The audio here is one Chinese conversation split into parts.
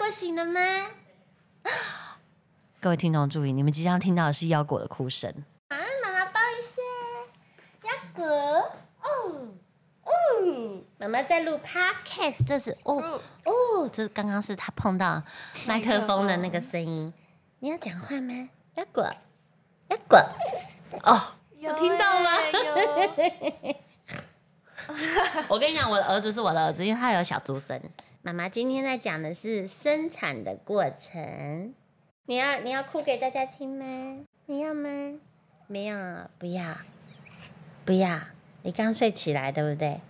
果醒了吗？各位听众注意，你们即将听到的是腰果的哭声。啊，妈妈抱一下，腰果。哦哦，妈妈在录 podcast，这是哦哦，这刚刚是他碰到麦克风的那个声音。你要讲话吗？腰果，腰果。哦，有听到吗？我跟你讲，我的儿子是我的儿子，因为他有小猪生。妈妈今天在讲的是生产的过程。你要你要哭给大家听吗？你要吗？没有，不要，不要。你刚睡起来对不对？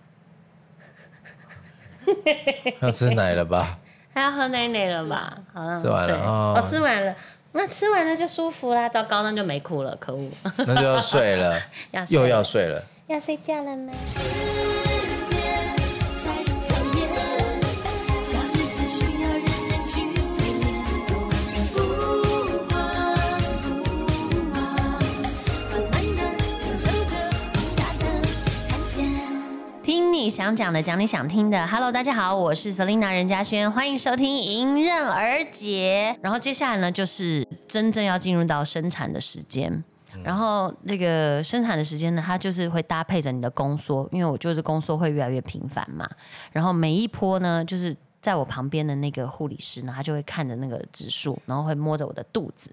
要吃奶了吧？他 要喝奶奶了吧？好了，吃完了哦，我吃完了。那吃完了就舒服啦。糟糕，那就没哭了，可恶。那就要睡了，又要睡了，要睡觉了吗？想讲的，讲你想听的。Hello，大家好，我是 Selina 任嘉轩，欢迎收听《迎刃而解》。然后接下来呢，就是真正要进入到生产的时间。然后那个生产的时间呢，它就是会搭配着你的宫缩，因为我就是宫缩会越来越频繁嘛。然后每一波呢，就是在我旁边的那个护理师呢，他就会看着那个指数，然后会摸着我的肚子，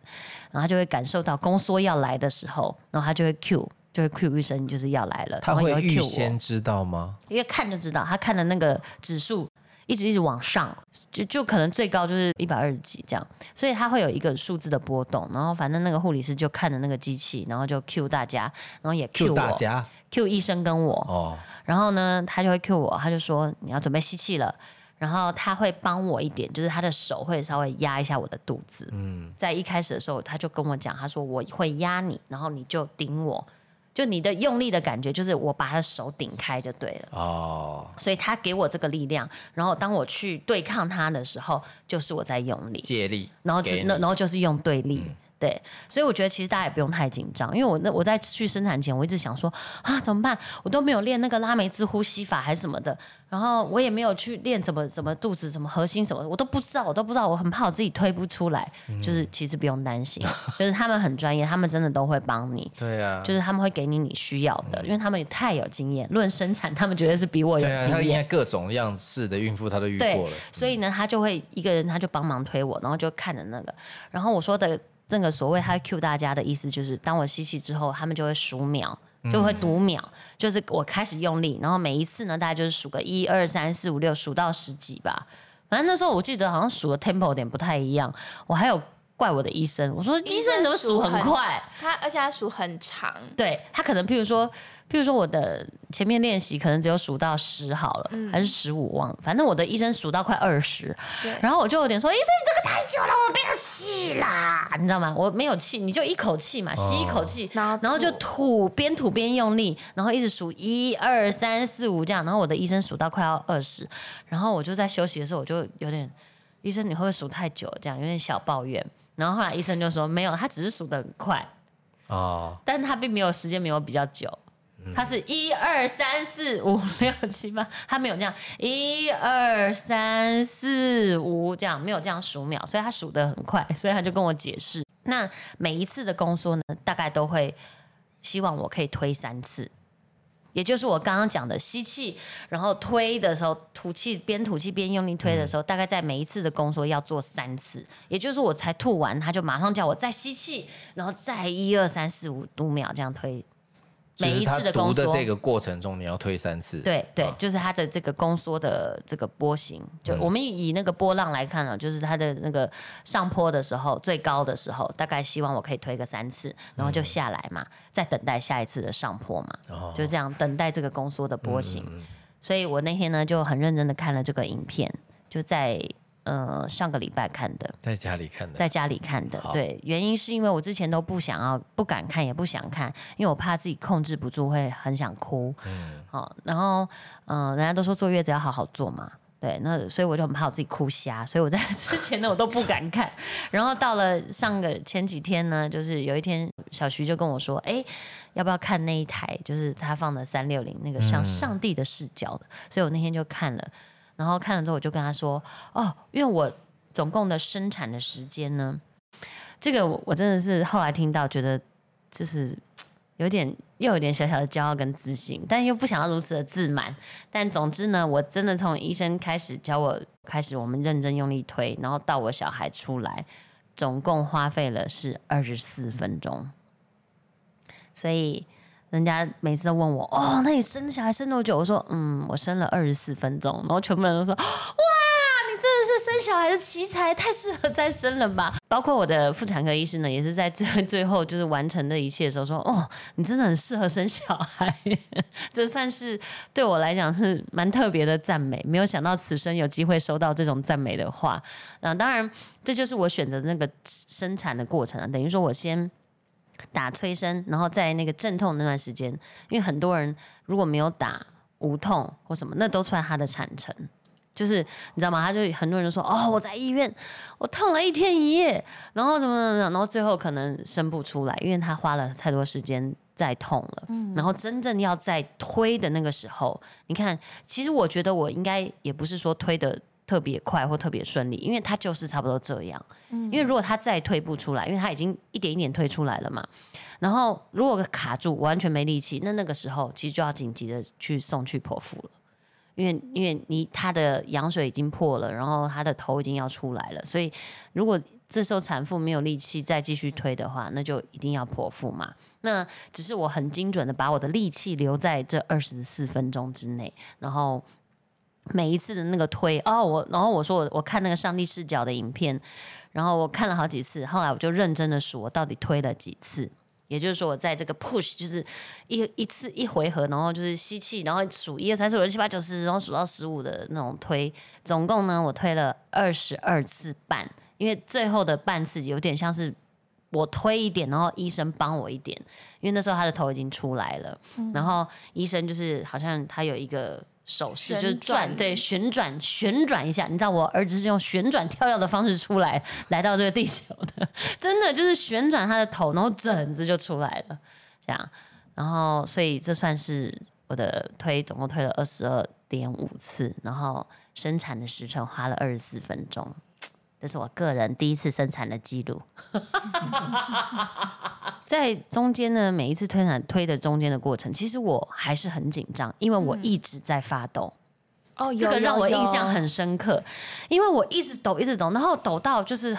然后他就会感受到宫缩要来的时候，然后他就会 Q。就会 Q 医生就是要来了，他会预先知道吗？因为看就知道，他看的那个指数一直一直往上，就就可能最高就是一百二十几这样，所以他会有一个数字的波动。然后反正那个护理师就看着那个机器，然后就 Q 大家，然后也 Q 大家，Q 医生跟我。哦，然后呢，他就会 Q 我，他就说你要准备吸气了，然后他会帮我一点，就是他的手会稍微压一下我的肚子。嗯，在一开始的时候，他就跟我讲，他说我会压你，然后你就顶我。就你的用力的感觉，就是我把他的手顶开就对了哦。所以他给我这个力量，然后当我去对抗他的时候，就是我在用力借力，然后那然后就是用对力。对，所以我觉得其实大家也不用太紧张，因为我那我在去生产前，我一直想说啊怎么办？我都没有练那个拉梅兹呼吸法还是什么的，然后我也没有去练怎么怎么肚子什么核心什么，我都不知道，我都不知道，我很怕我自己推不出来。就是其实不用担心，就是他们很专业，他们真的都会帮你。对啊，就是他们会给你你需要的，因为他们也太有经验，论生产他们绝对是比我有经验。他应该各种样式的孕妇他都遇过了，所以呢，他就会一个人他就帮忙推我，然后就看着那个，然后我说的。这个所谓他 Q 大家的意思就是，当我吸气之后，他们就会数秒，就会读秒，就是我开始用力，然后每一次呢，大概就是数个一二三四五六，数到十几吧。反正那时候我记得好像数的 tempo 有点不太一样，我还有。怪我的医生，我说医生怎么数很快？他而且他数很长。对他可能譬如说，譬如说我的前面练习可能只有数到十好了，还是十五忘了，反正我的医生数到快二十。然后我就有点说，医生你这个太久了，我没有气啦，你知道吗？我没有气，你就一口气嘛，吸一口气，然后就吐，边吐边用力，然后一直数一二三四五这样，然后我的医生数到快要二十，然后我就在休息的时候，我就有点，医生你会不会数太久？这样有点小抱怨。然后后来医生就说没有，他只是数的很快哦，但是他并没有时间没有比较久，他是一二三四五六七八，他没有这样一二三四五这样没有这样数秒，所以他数的很快，所以他就跟我解释，那每一次的宫缩呢，大概都会希望我可以推三次。也就是我刚刚讲的吸气，然后推的时候吐气，边吐气边用力推的时候，大概在每一次的宫缩要做三次。也就是我才吐完，他就马上叫我再吸气，然后再一二三四五五秒这样推。每一次的读的这个过程中，你要推三次。对对，就是它的这个宫缩的这个波形，就我们以那个波浪来看了，就是它的那个上坡的时候最高的时候，大概希望我可以推个三次，然后就下来嘛，再等待下一次的上坡嘛，就这样等待这个宫缩的波形。所以我那天呢就很认真的看了这个影片，就在。呃，上个礼拜看的，在家里看的，在家里看的。对，原因是因为我之前都不想要、不敢看，也不想看，因为我怕自己控制不住，会很想哭。嗯，好，然后嗯，人家都说坐月子要好好坐嘛，对，那所以我就很怕我自己哭瞎，所以我在之前呢我都不敢看。然后到了上个前几天呢，就是有一天小徐就跟我说，哎，要不要看那一台？就是他放的三六零那个像上帝的视角的，所以我那天就看了。然后看了之后，我就跟他说：“哦，因为我总共的生产的时间呢？这个我我真的是后来听到，觉得就是有点又有点小小的骄傲跟自信，但又不想要如此的自满。但总之呢，我真的从医生开始教我，开始我们认真用力推，然后到我小孩出来，总共花费了是二十四分钟。所以人家每次都问我，哦，那你生小孩生多久？我说，嗯，我生了二十四分钟。然后全部人都说，哇！你真的是生小孩的奇才，太适合再生了吧？包括我的妇产科医师呢，也是在最 最后就是完成的一切的时候说：“哦，你真的很适合生小孩。”这算是对我来讲是蛮特别的赞美。没有想到此生有机会收到这种赞美的话。那当然，这就是我选择那个生产的过程啊。等于说我先打催生，然后在那个阵痛那段时间，因为很多人如果没有打无痛或什么，那都算他的产程。就是你知道吗？他就很多人都说哦，我在医院，我痛了一天一夜，然后怎么怎么，然后最后可能生不出来，因为他花了太多时间在痛了。嗯，然后真正要在推的那个时候，你看，其实我觉得我应该也不是说推的特别快或特别顺利，因为他就是差不多这样。嗯，因为如果他再退不出来，因为他已经一点一点退出来了嘛，然后如果卡住完全没力气，那那个时候其实就要紧急的去送去剖腹了。因为因为你他的羊水已经破了，然后他的头已经要出来了，所以如果这时候产妇没有力气再继续推的话，那就一定要剖腹嘛。那只是我很精准的把我的力气留在这二十四分钟之内，然后每一次的那个推哦，我然后我说我我看那个上帝视角的影片，然后我看了好几次，后来我就认真的数我到底推了几次。也就是说，我在这个 push 就是一一次一回合，然后就是吸气，然后数一二三四五六七八九十，然后数到十五的那种推，总共呢，我推了二十二次半，因为最后的半次有点像是我推一点，然后医生帮我一点，因为那时候他的头已经出来了，然后医生就是好像他有一个。手势就是转，对，旋转旋转一下。你知道我儿子是用旋转跳跃的方式出来，来到这个地球的，真的就是旋转他的头，然后疹子就出来了，这样。然后，所以这算是我的推，总共推了二十二点五次，然后生产的时程花了二十四分钟。这是我个人第一次生产的记录，在中间呢，每一次推产推的中间的过程，其实我还是很紧张，因为我一直在发抖。哦，这个让我印象很深刻，因为我一直抖，一直抖，然后抖到就是。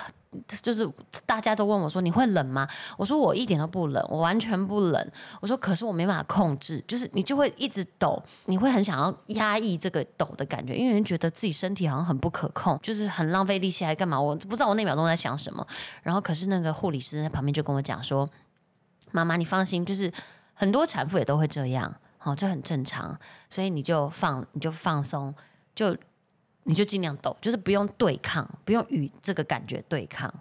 就是大家都问我说你会冷吗？我说我一点都不冷，我完全不冷。我说可是我没办法控制，就是你就会一直抖，你会很想要压抑这个抖的感觉，因为人觉得自己身体好像很不可控，就是很浪费力气还干嘛？我不知道我那秒钟在想什么。然后可是那个护理师在旁边就跟我讲说：“妈妈，你放心，就是很多产妇也都会这样，好，这很正常，所以你就放，你就放松，就。”你就尽量抖，就是不用对抗，不用与这个感觉对抗。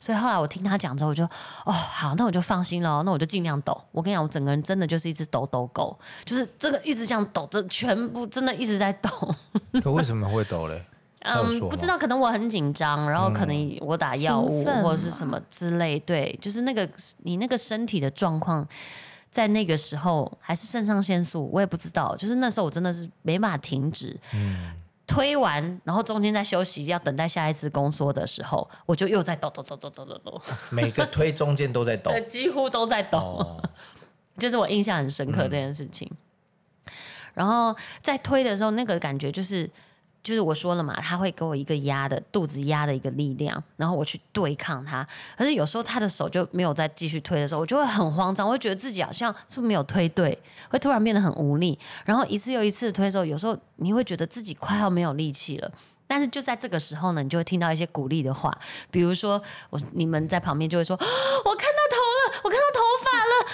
所以后来我听他讲之后，我就哦好，那我就放心了，那我就尽量抖。我跟你讲，我整个人真的就是一只抖抖狗，就是这个一直这样抖，这全部真的一直在抖。可为什么会抖嘞？嗯，不知道，可能我很紧张，然后可能我打药物或者是什么之类。对，就是那个你那个身体的状况，在那个时候还是肾上腺素，我也不知道。就是那时候我真的是没办法停止。嗯。推完，然后中间在休息，要等待下一次宫缩的时候，我就又在抖抖抖抖抖抖抖。每个推中间都在抖，几乎都在抖，就是我印象很深刻这件事情。然后在推的时候，那个感觉就是。就是我说了嘛，他会给我一个压的肚子压的一个力量，然后我去对抗他。可是有时候他的手就没有再继续推的时候，我就会很慌张，我会觉得自己好像是不是没有推对，会突然变得很无力。然后一次又一次推的时候，有时候你会觉得自己快要没有力气了。但是就在这个时候呢，你就会听到一些鼓励的话，比如说我你们在旁边就会说：“ 我看到，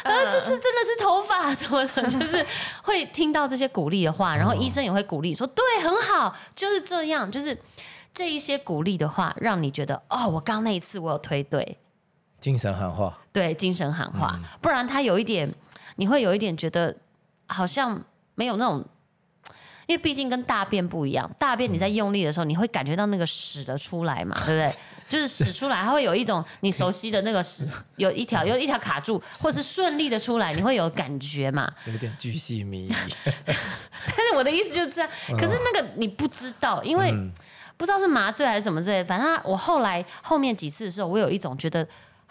啊，这次真的是头发什么的，就是会听到这些鼓励的话，然后医生也会鼓励说：对，很好，就是这样，就是这一些鼓励的话，让你觉得哦，我刚那一次我有推对，精神喊话，对，精神喊话，不然他有一点，你会有一点觉得好像没有那种。”因为毕竟跟大便不一样，大便你在用力的时候，你会感觉到那个屎的出来嘛，对不对？就是屎出来，它会有一种你熟悉的那个屎，有一条有一条卡住，或是顺利的出来，你会有感觉嘛？有点巨细靡遗。但是我的意思就是这样，可是那个你不知道，因为。不知道是麻醉还是什么之类，反正我后来后面几次的时候，我有一种觉得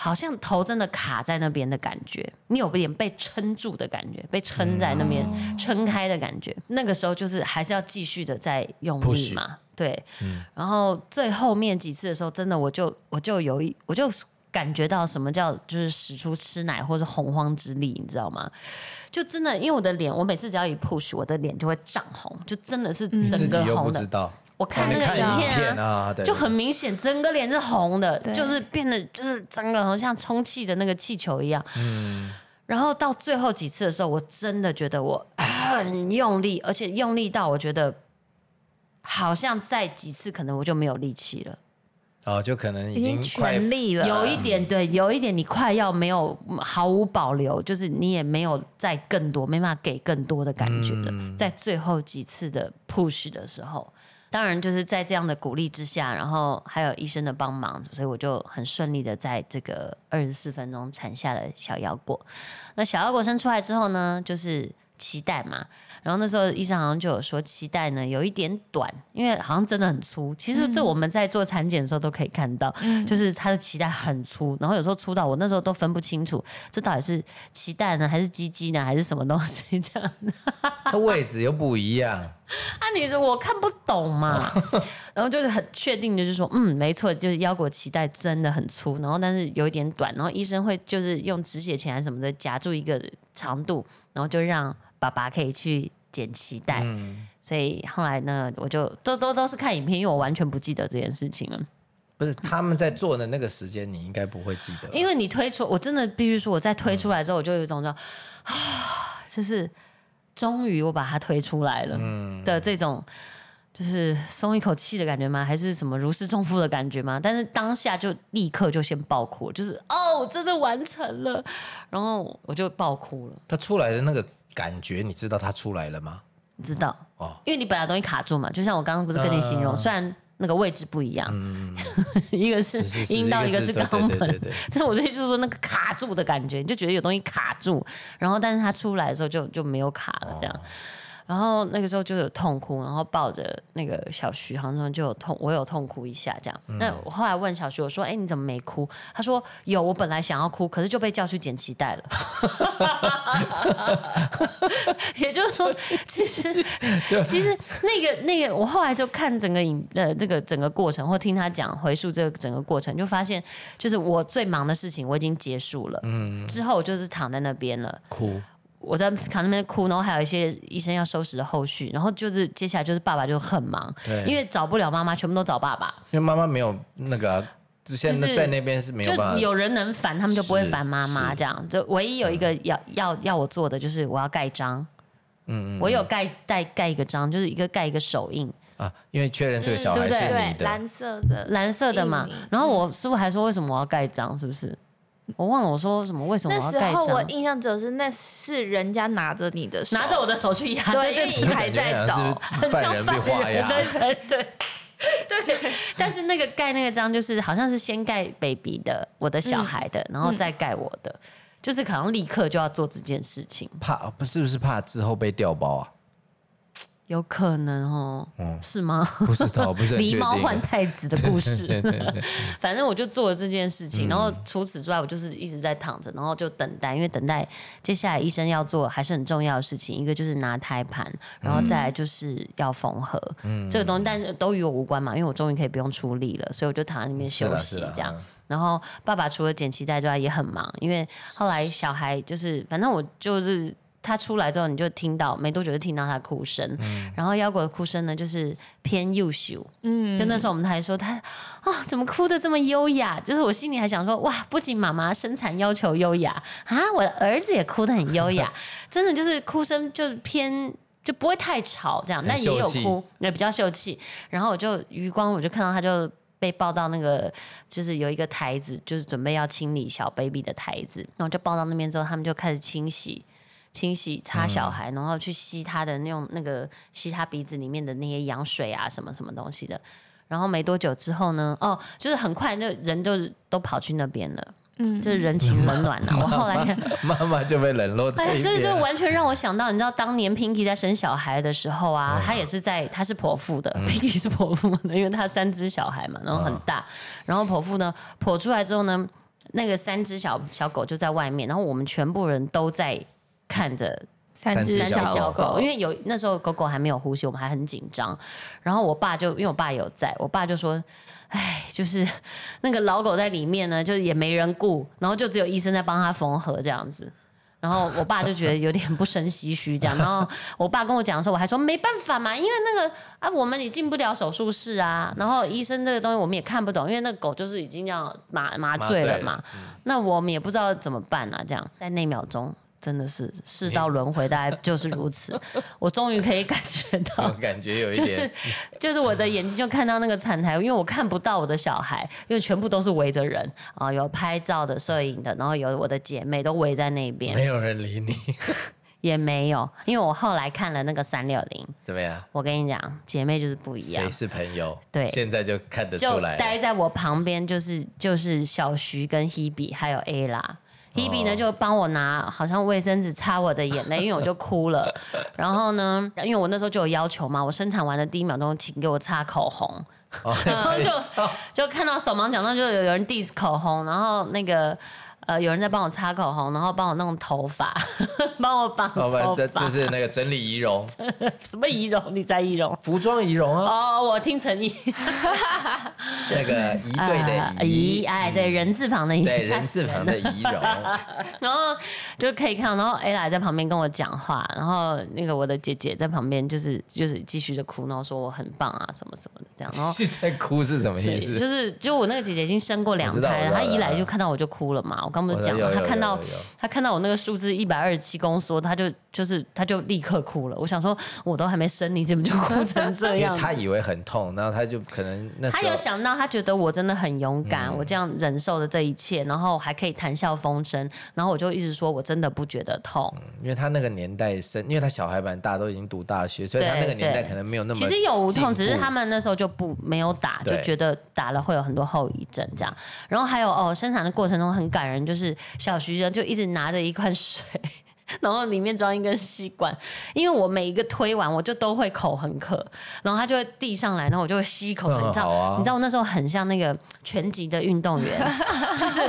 好像头真的卡在那边的感觉，你有点被撑住的感觉，被撑在那边、撑开的感觉。那个时候就是还是要继续的在用力 Push 嘛，对。然后最后面几次的时候，真的我就我就有一我就感觉到什么叫就是使出吃奶或是洪荒之力，你知道吗？就真的因为我的脸，我每次只要一 push，我的脸就会涨红，就真的是整个红的。我看那个影影片片啊，对就很明显，整个脸是红的，就是变得就是整个好像充气的那个气球一样。嗯。然后到最后几次的时候，我真的觉得我很用力，而且用力到我觉得好像再几次可能我就没有力气了，哦，就可能已经经全力了，有一点对，有一点你快要没有毫无保留，就是你也没有再更多，没办法给更多的感觉了。在最后几次的 push 的时候，当然就是在这样的鼓励之下，然后还有医生的帮忙，所以我就很顺利的在这个二十四分钟产下了小腰果。那小腰果生出来之后呢，就是脐带嘛。然后那时候医生好像就有说脐带呢有一点短，因为好像真的很粗。其实这我们在做产检的时候都可以看到，就是他的脐带很粗，然后有时候粗到我那时候都分不清楚，这到底是脐带呢，还是鸡鸡呢，还是什么东西这样。它位置又不一样。啊，你我看不懂嘛，然后就是很确定的，就是说，嗯，没错，就是腰果脐带真的很粗，然后但是有一点短，然后医生会就是用止血钳还是什么的夹住一个长度，然后就让爸爸可以去剪脐带。所以后来呢，我就都都都是看影片，因为我完全不记得这件事情了。不是他们在做的那个时间，你应该不会记得。因为你推出，我真的必须说，我在推出来之后，我就有一种说，啊，就是终于我把它推出来了的这种，就是松一口气的感觉吗？还是什么如释重负的感觉吗？但是当下就立刻就先爆哭，就是哦，真的完成了，然后我就爆哭了，他出来的那个感觉，你知道他出来了吗？你知道？哦因为你本来东西卡住嘛，就像我刚刚不是跟你形容，嗯虽然那个位置不一样，一个是阴道，一个是肛门，对对对，但是我这就是说那个卡住的感觉，你就觉得有东西卡住，然后但是它出来的时候就就没有卡了这样。然后那个时候就有痛哭，然后抱着那个小徐，好像就有痛，我有痛哭一下这样。那我后来问小徐，我说：“哎，你怎么没哭？”他说：“有，我本来想要哭，可是就被叫去剪脐带了。”也就是说，其实 其实那个那个，我后来就看整个影呃这个整个过程，或听他讲回溯这个整个过程，就发现就是我最忙的事情我已经结束了，嗯，之后我就是躺在那边了。哭。我在卡那边哭，然后还有一些医生要收拾的后续，然后就是接下来就是爸爸就很忙，对。因为找不了妈妈，全部都找爸爸，因为妈妈没有那个啊，就现就是在在那边是没有办法。就有人能烦他们就不会烦妈妈，这样。就唯一有一个要、要要我做的就是我要盖章，嗯嗯，我有盖盖盖一个章，就是一个盖一个手印，啊，因为确认这个小孩嗯对对？是你的，对蓝色的蓝色的嘛，然后我师傅还说为什么我要盖章，是不是？我忘了我说什么，为什么那时我要盖章？候我印象只有是那是人家拿着你的手，拿着我的手去压，对，因为你还在感觉好，像是犯人被 画押，对对对。对，但是那个盖那个章就是好像是先盖 baby 的，我的小孩的，然后再盖我的，就是可能立刻就要做这件事情，怕不是不是怕之后被调包啊？有可能哦，是吗？不知道，不是很 狸。猫换太子的故事，对对对，反正我就做了这件事嗯情，然后除此之外，我就是一直在躺着，然后就等待，因为等待接下来医生要做还是很重要的事情，一个就是拿胎盘，然后再来就是要缝合，嗯这个东西，但是都与我无关嘛，因为我终于可以不用出力了，所以我就躺在那边休息这样嗯。然后爸爸除了剪脐带之外也很忙，因为后来小孩就是，反正我就是他出来之后，你就听到没多久就听到他哭声，然后腰果的哭声呢就是偏幼秀，嗯，就那时候我们还说他啊怎么哭的这么优雅，就是我心里还想说哇，不仅妈妈生产要求优雅啊，我的儿子也哭得很优雅，真的就是哭声就偏。就不会太吵，这样，很但也有哭，也比较秀气。然后我就余光，我就看到他就被抱到那个，就是有一个台子，就是准备要清理小 baby 的台子，然后就抱到那边之后，他们就开始清洗。清洗擦小孩，然后去吸他的那种那个吸他鼻子里面的那些羊水啊，什么什么东西的。然后没多久之后呢，哦，就是很快那人就都跑去那边了。嗯就是人情冷暖啊。我后来，妈妈就被冷落在哎，一这就。完全让我想到，你知道当年 Pinky 在生小孩的时候啊，她也是在，她是剖腹的、p i n k y 是剖腹的，因为她三只小孩嘛，然后很大，然后剖腹呢，剖出来之后呢，那个三只小小狗就在外面，然后我们全部人都在看着三只小小狗狗，因为有那时候狗狗还没有呼吸，我们还很紧张。然后我爸就因为我爸有在，我爸就说：“哎，就是那个老狗在里面呢，就也没人顾，然后就只有医生在帮他缝合这样子。”然后我爸就觉得有点不生唏嘘这样。然后我爸跟我讲的时候，我还说没办法嘛，因为那个啊，我们也进不了手术室啊。然后医生这个东西我们也看不懂，因为那个狗就是已经要麻麻醉了嘛。那我们也不知道怎么办啊，这样在那秒钟。真的是世道轮回，大概就是如此。我终于可以感觉到我，感觉有一就是点，就是我的眼睛就看到那个产台，因为我看不到我的小孩，因为全部都是围着人啊、有拍照的、摄影的，然后有我的姐妹都围在那边，没有人理你，也没有，因为我后来看了那个三六零，怎么样？我跟你讲，姐妹就是不一样谁。是朋友？对现在就看得出来了。待在我旁边，就是就是小徐跟 Hebe 还有 A 啦。Hebe 呢哦就帮我拿好像卫生纸擦我的眼泪，因为我就哭了。然后呢，因为我那时候就有要求嘛，我生产完的第一秒钟，请给我擦口红。哦，然 后就就看到手忙脚乱，就有有人 diss 口红，然后那个呃有人在帮我擦口红，然后帮我弄头发，帮我绑头发，就是那个整理仪容，什么仪容？你在仪容？服装仪容啊，哦，我听成仪 那个仪队啊的仪，哎，对，人字旁的仪，对人字旁的仪容，然后就可以看到，然后 Ella 在旁边跟我讲话，然后那个我的姐姐在旁边就是就是继续的哭，然后说我很棒啊什么什么的这样，然后。现在哭是什么意，思？就是就我那个姐姐已经生过两胎了，她一来就看到我就哭了嘛。我刚不是讲了，我知道有有她看到有有有她看到我那个数字一百二十七公缩，他就就是他就立刻哭了。我想说，我都还没生你，怎么就哭成这 因样为？他以为很痛，然后他就可能那时她候有想到，他觉得我真的很勇敢，嗯我这样忍受的这一切，然后还可以谈笑风生，然后我就一直说我真的不觉得痛。因为他那个年代生，因为他小孩蛮大，都已经读大学，所以他那个年代可能没有那么其实有无痛，只是他们那时候就不没有打，就觉得打了会有很多后遗症这样。然后还有哦，生产的过程中很感人，就是小徐生就一直拿着一罐水。然后里面装一根吸管，因为我每一个推完，我就都会口很渴，然后他就会递上来，然后我就会吸一口水。嗯你知道，啊你知道我那时候很像那个拳击的运动员，就是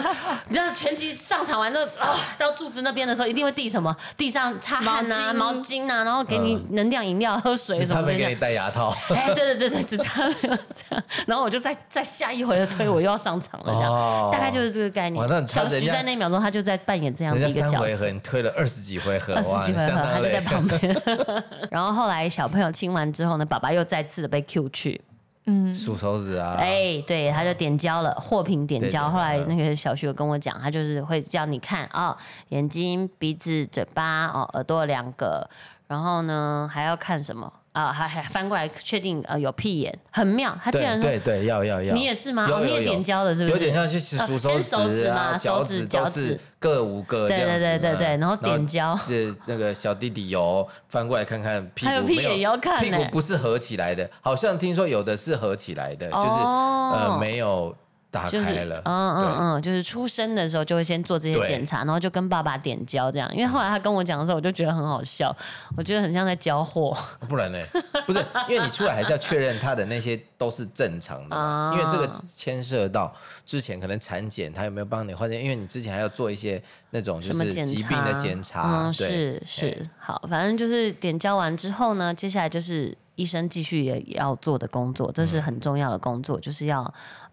你知道拳击上场完之后啊，到柱子那边的时候，一定会递什么？地上擦汗啊、毛毛巾啊，然后给你能量饮料、喝水什么的差没给你。戴牙套。哎，对对对对，只差没有这样，然后我就再再下一回的推，我又要上场了，这样、哦大概就是这个概念小徐在那一秒钟，他就在扮演这样人的家三回合一个角色。你推了二十几回合，二十几回合，他就在旁边。然后后来小朋友亲完之后呢，爸爸又再次的被 Q 去，嗯。数手指啊，哎，对，他就点交了，货品点交。后来嗯那个小徐有跟我讲，他就是会叫你看哦，眼睛、鼻子、嘴巴，哦，耳朵两个，然后呢还要看什么啊？还还翻过来确定呃有屁眼，很妙。他竟然说对对对，要要要，你也是吗？哦，你也点胶的是不是？有点像去数啊手先手指啊、嘛脚手指趾脚趾各五个这对对对对然后点胶，是那个小弟弟有翻过来看看屁股，还有屁眼也要看屁股不是合起来的，好像听说有的是合起来的，就是哦呃没有打就是开了，嗯嗯嗯，就是出生的时候就会先做这些检查，然后就跟爸爸点交这样。因为后来他跟我讲的时候，我就觉得很好笑，我觉得很像在交货。不然呢？不是，因为你出来还是要确认他的那些都是正常的因为这个牵涉到之前可能产检他有没有帮你换，因为你之前还要做一些那种就什么检查？是疾病的检查，嗯，是是哎，好，反正就是点交完之后呢，接下来就是医生继续也也要做的工作，这是很重要的工作，就是要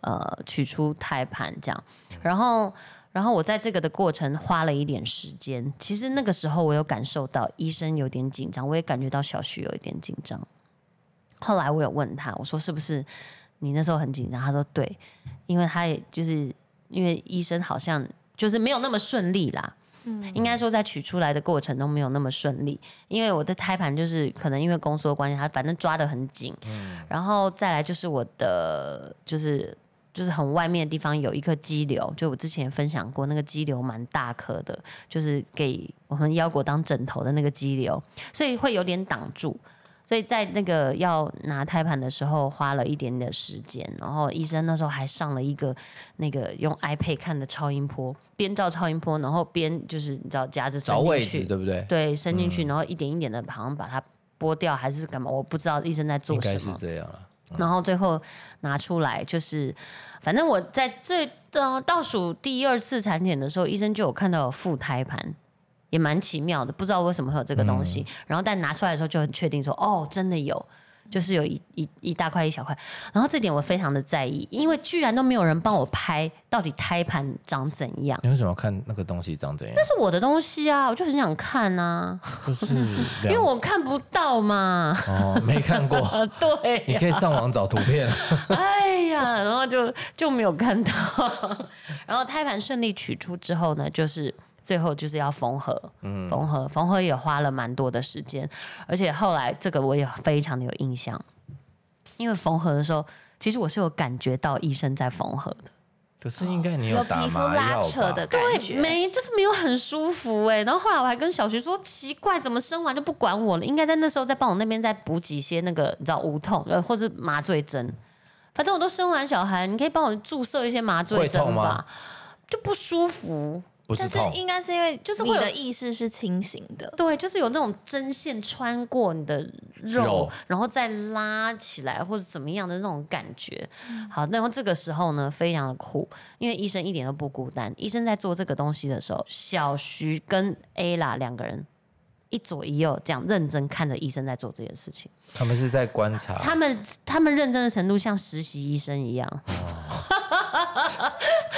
呃取出胎盘这样，然后。然后我在这个的过程花了一点时间，其实那个时候我有感受到医生有点紧张，我也感觉到小徐有一点紧张。后来我有问他，我说是不是你那时候很紧张？他说对，因为他也就是因为医生好像就是没有那么顺利啦。应该说在取出来的过程中没有那么顺利，因为我的胎盘就是可能因为宫缩的关系，它反正抓得很紧，然后再来就是我的就是就是很外面的地方有一颗肌瘤，就我之前也分享过，那个肌瘤蛮大颗的，就是给我们腰果当枕头的那个肌瘤，所以会有点挡住。所以在那个要拿胎盘的时候，花了一点点时间。然后医生那时候还上了一个那个用 iPad 看的超音波，边照超音波，然后边就是你知道夹着伸找位去，对不对？对，伸进去，然后一点一点的，好像把它剥掉还是干嘛？我不知道医生在应该是做什么。这样了。然后最后拿出来，就是反正我在最倒倒数第二次产检的时候，医生就有看到有副胎盘，也蛮奇妙的，不知道为什么会有这个东西。然后但拿出来的时候就很确定说，哦，真的有。就是有一一一大块一小块，然后这点我非常的在意，因为居然都没有人帮我拍到底胎盘长怎样，你为什么要看那个东西长怎样？那是我的东西啊，我就很想看啊，就是 因为我看不到嘛。哦没看过，啊，对呀、你可以上网找图片。哎呀，然后就就没有看到。然后胎盘顺利取出之后呢，就是最后就是要缝合，缝合，缝合也花了蛮多的时间，而且后来这个我也非常的有印象，因为缝合的时候，其实我是有感觉到医生在缝合的。可是应该你有打皮肤拉麻药吧扯的？感对，觉，没就是没有很舒服哎、然后后来我还跟小徐说，奇怪，怎么生完就不管我了？应该在那时候再帮我那边再补几些那个你知道无痛呃，或是麻醉针。反正我都生完小孩，你可以帮我注射一些麻醉针吧？就不舒服。但是不是痛，应该是因为就是会有你的意识是清醒的，对，就是有那种针线穿过你的肉，肉然后再拉起来或者怎么样的那种感觉。嗯好，那么这个时候呢，非常的酷，因为医生一点都不孤单。医生在做这个东西的时候，小徐跟 Ella 两个人一左一右这样认真看着医生在做这件事情。他们是在观察。他们他们认真的程度像实习医生一样。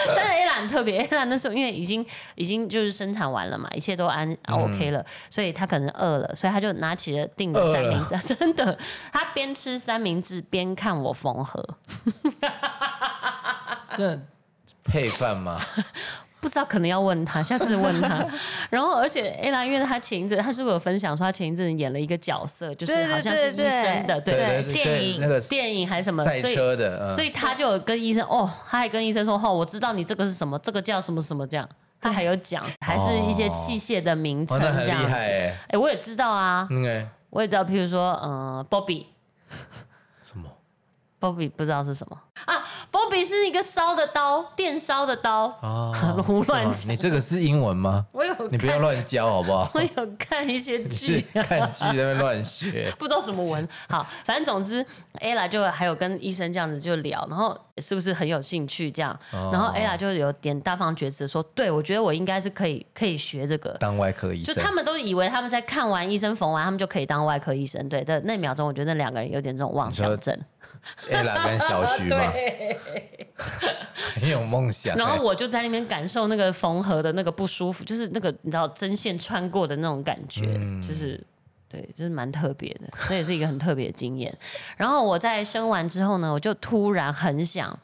但是 Ella 兰特别，Ella 那时候因为已经已经就是生产完了嘛，一切都安、OK 了，所以他可能饿了，所以他就拿起了订的三明治，真的，他边吃三明治边看我缝合，这配饭吗？不知道可能要问他，下次问他。然后而且 Ella 因为他前一阵他是不是有分享说他前一阵演了一个角色，就是好像是医生的，对电影那个电影还是什么赛所以车的，嗯所以他就有跟医生哦，他还跟医生说哦，我知道你这个是什么，这个叫什么什么这样，他还有讲，还是一些器械的名称这样子。害哎。哎，我也知道啊，我也知道，譬如说，嗯，Bobby。？Bobby 不知道是什么啊？Bobby 是一个烧的刀，电烧的刀。啊，胡乱讲你这个是英文吗？我有你不要看，乱教好不好？我有看一些你剧 是，看剧在乱学。不知道什么文。好，反正总之，ella 就还有跟医生这样子就聊，然后是不是很有兴趣这样？哦然后 ella 就有点大放厥词说，对我觉得我应该是可以可以学这个。当外科医生，就他们都以为他们在看完医生缝完，他们就可以当外科医生。对的，那秒钟我觉得那两个人有点这种妄想症。Ella 跟小徐嘛，对。很有梦想欸。然后我就在那边感受那个缝合的那个不舒服，就是那个你知道针线穿过的那种感觉，嗯就是对，就是蛮特别的，这也是一个很特别的经验。然后我在生完之后呢，我就突然很想，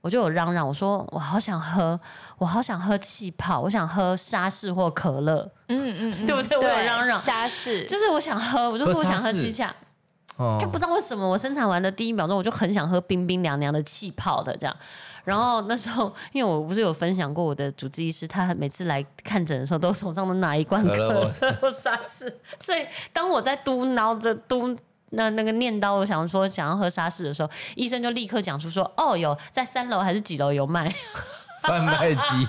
我就有嚷嚷，我说我好想喝，我好想喝气泡，我想喝沙士或可乐，嗯嗯嗯，对不对？我有嚷嚷，沙士，就是我想喝，我就说我想喝气下。哦就不知道为什么我生产完的第一秒钟，我就很想喝冰冰凉凉的气泡的这样。然后那时候，因为我不是有分享过我的主治医师，他每次来看诊的时候，都手上都拿一罐可可乐 沙士。所以当我在嘟囔着嘟那那个念叨，我想说想要喝沙士的时候，医生就立刻讲出说：“哦，有在三楼还是几楼有卖。”贩卖机，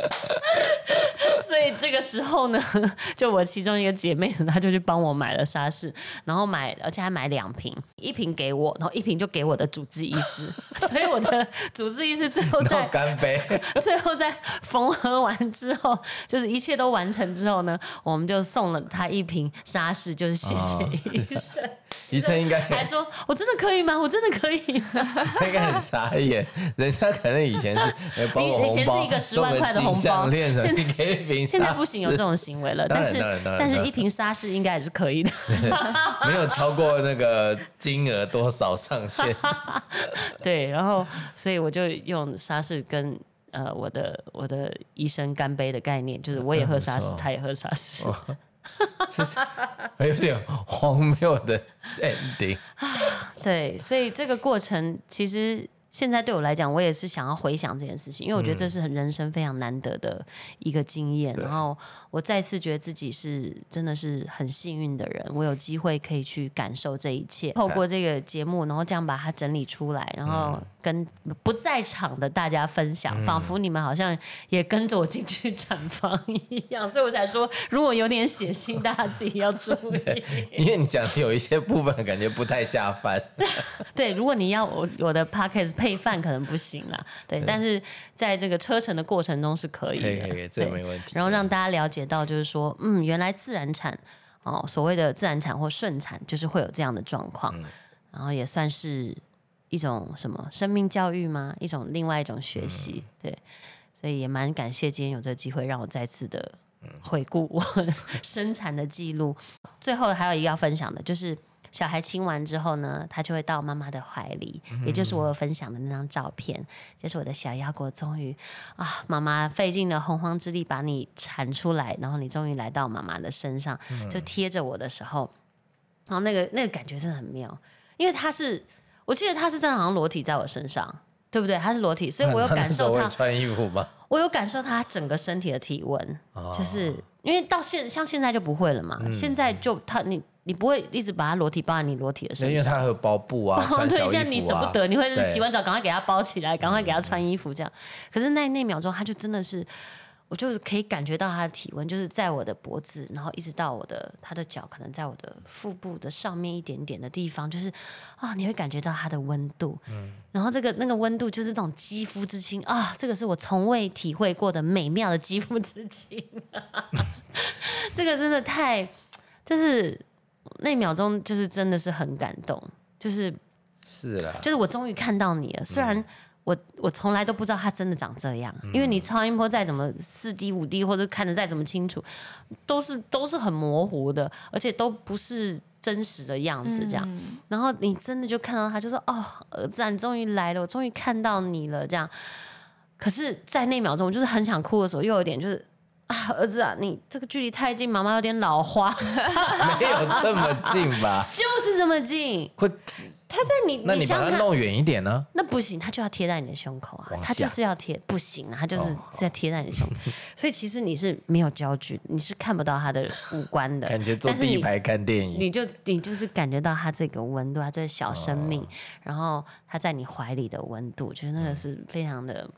所以这个时候呢，就我其中一个姐妹，她就去帮我买了沙士，然后买，而且还买两瓶，一瓶给我，然后一瓶就给我的主治医师。所以我的主治医师最后在干杯。最后在缝合完之后，就是一切都完成之后呢，我们就送了他一瓶沙士，就是谢谢医生，医生应该还说我真的可以吗？我真的可以吗？应该很傻眼，人家可能以前是呃包我以前是一个10万块的金红包项链什么现在你给一瓶现在不行有这沙种行为了，但是但是一瓶沙士应该也是可以的。士 没有超过那个金额多少上限。对，然后所以我就用沙士跟呃我的我的医生干杯的概念，就是我也喝沙士他也喝沙士。这有点荒谬的 ending。对，所以这个过程其实现在对我来讲，我也是想要回想这件事情，因为我觉得这是很人生非常难得的一个经验。然后我再次觉得自己是真的是很幸运的人，我有机会可以去感受这一切，透过这个节目，然后这样把它整理出来，然后跟不在场的大家分享，仿佛你们好像也跟着我进去产房一样，所以我才说，如果有点血腥，大家自己要注意。因为你讲的有一些部分感觉不太下饭。对，如果你要我我的 podcast。配饭可能不行啦，对，但是在这个车程的过程中是可以的，可以，这没问题。然后让大家了解到，就是说，嗯，原来自然产哦，所谓的自然产或顺产，就是会有这样的状况，然后也算是一种什么生命教育吗？一种另外一种学习，对，所以也蛮感谢今天有这个机会，让我再次的回顾我 生产的记录。最后还有一个要分享的，就是。小孩亲完之后呢，他就会到妈妈的怀里，也就是我分享的那张照片，就是我的小腰果终于啊，妈妈费尽了洪荒之力把你产出来，然后你终于来到妈妈的身上，就贴着我的时候，然后那个那个感觉真的很妙，因为他是，我记得他是真的好像裸体在我身上，对不对？他是裸体，所以我有感受他穿衣服吗？我有感受他整个身体的体温，就是因为到现像现在就不会了嘛，现在就他你。你不会一直把它裸体抱在你裸体的身上，因为他还有包布 啊。对，像你舍不得，你会洗完澡赶快给他包起来，赶快给他穿衣服这样。可是那那秒钟，他就真的是，我就是可以感觉到他的体温，就是在我的脖子，然后一直到我的他的脚，可能在我的腹部的上面一点点的地方，就是啊，你会感觉到它的温度。嗯。然后这个那个温度就是那种肌肤之亲啊，这个是我从未体会过的美妙的肌肤之亲。这个真的太就是。那秒钟就是真的是很感动，就是是啦，就是我终于看到你了。虽然我我从来都不知道他真的长这样，因为你超音波再怎么四 D 五 D 或者看的再怎么清楚，都是都是很模糊的，而且都不是真实的样子。这样，然后你真的就看到他，就说：“哦，儿子，你终于来了，我终于看到你了。”这样。可是，在那秒钟，我就是很想哭的时候，又有点就是。啊，儿子啊，你这个距离太近，妈妈有点老花。没有这么近吧？就是这么近。会，他在你，那你把它弄远一点呢？那不行，他就要贴在你的胸口啊，他就是要贴，不行啊，他就是是要贴在你的胸口。所以其实你是没有焦距，你是看不到他的五官的。感觉坐第一排看电影，你就你就是感觉到他这个温度，他这个小生命，然后他在你怀里的温度，觉得那个是非常的。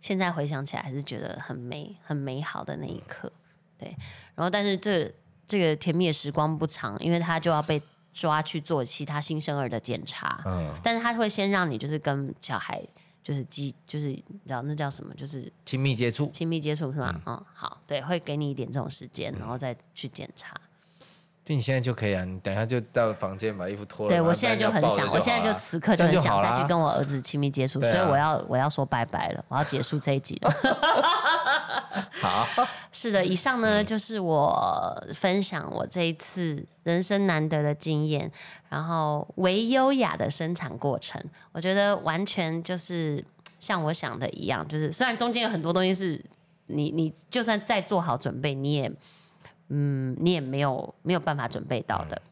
现在回想起来，还是觉得很美、很美好的那一刻，对。然后，但是这这个甜蜜的时光不长，因为他就要被抓去做其他新生儿的检查。嗯。但是他会先让你就是跟小孩就是基就是你知道那叫什么？就是亲密接触。亲密接触是吗？嗯，好，对，会给你一点这种时间，然后再去检查。你现在就可以啊！你等一下就到房间把衣服脱了。对我现在就很想，我现在就此刻就很想再去跟我儿子亲密接触，所以我要我要说拜拜了，我要结束这一集了。好，是的，以上呢就是我分享我这一次人生难得的经验，然后唯优雅的生产过程，我觉得完全就是像我想的一样，就是虽然中间有很多东西是你你就算再做好准备，你也。嗯，你也没有没有办法准备到的，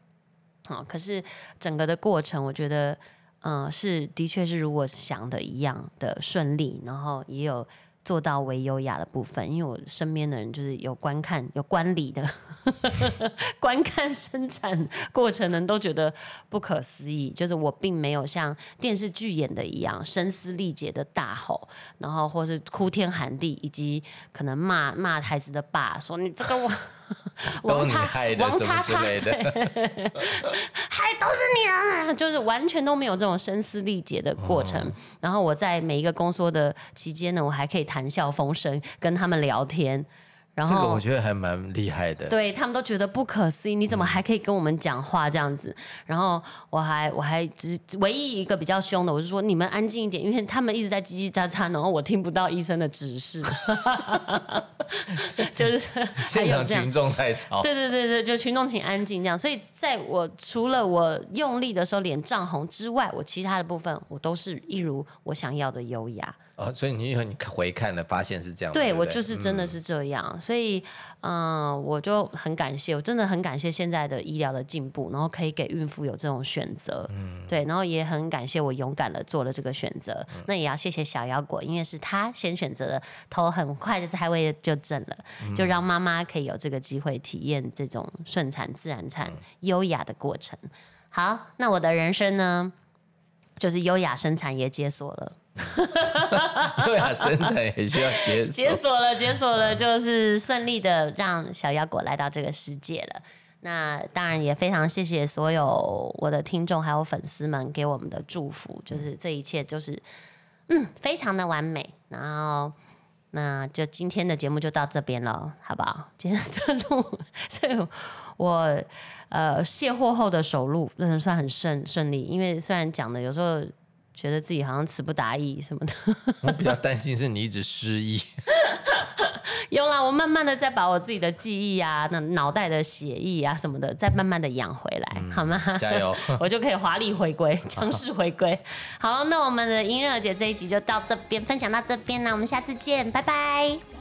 好，可是整个的过程，我觉得，嗯，是的确是如我想的一样的顺利，然后也有。做到为优雅的部分，因为我身边的人就是有观看、有观礼的，观看生产过程的人都觉得不可思议。就是我并没有像电视剧演的一样声嘶力竭的大吼，然后或是哭天喊地，以及可能骂骂孩子的爸说：“你这个我王叉王叉叉对，还都是你啊！”就是完全都没有这种声嘶力竭的过程。然后我在每一个宫缩的期间呢，我还可以。谈笑风生，跟他们聊天。然后这个我觉得还蛮厉害的，对他们都觉得不可思议，你怎么还可以跟我们讲话这样子？然后我还我还只唯一一个比较凶的，我是说你们安静一点，因为他们一直在叽叽喳喳，然后我听不到医生的指示，就是 现场群众太吵，对对对对，就群众请安静这样。所以在我除了我用力的时候脸涨红之外，我其他的部分我都是一如我想要的优雅。哦，所以你以后你回看了，发现是这样，对我就是真的是这样。所以嗯，我就很感谢，我真的很感谢现在的医疗的进步，然后可以给孕妇有这种选择，嗯，对，然后也很感谢我勇敢的做了这个选择。那也要谢谢小妖果，因为是他先选择的，头很快就胎位就正了，就让妈妈可以有这个机会体验这种顺产、自然产优雅的过程。好，那我的人生呢，就是优雅生产也解锁了。优雅生产也需要解锁，解锁了，解锁了，就是顺利的让小腰果来到这个世界了。那当然也非常谢谢所有我的听众还有粉丝们给我们的祝福，就是这一切就是嗯非常的完美。然后那就今天的节目就到这边了，好不好？今天的录，所以我呃卸货后的首录，真的算很顺顺利，因为虽然讲的有时候。觉得自己好像词不达意什么的，我比较担心是你一直失忆。有啦，我慢慢的再把我自己的记忆啊、那脑袋的血液啊什么的，再慢慢的养回来，好吗？加油，我就可以华丽回归，强势回归。好，那我们的音乐姐这一集就到这边分享到这边了，我们下次见，拜拜。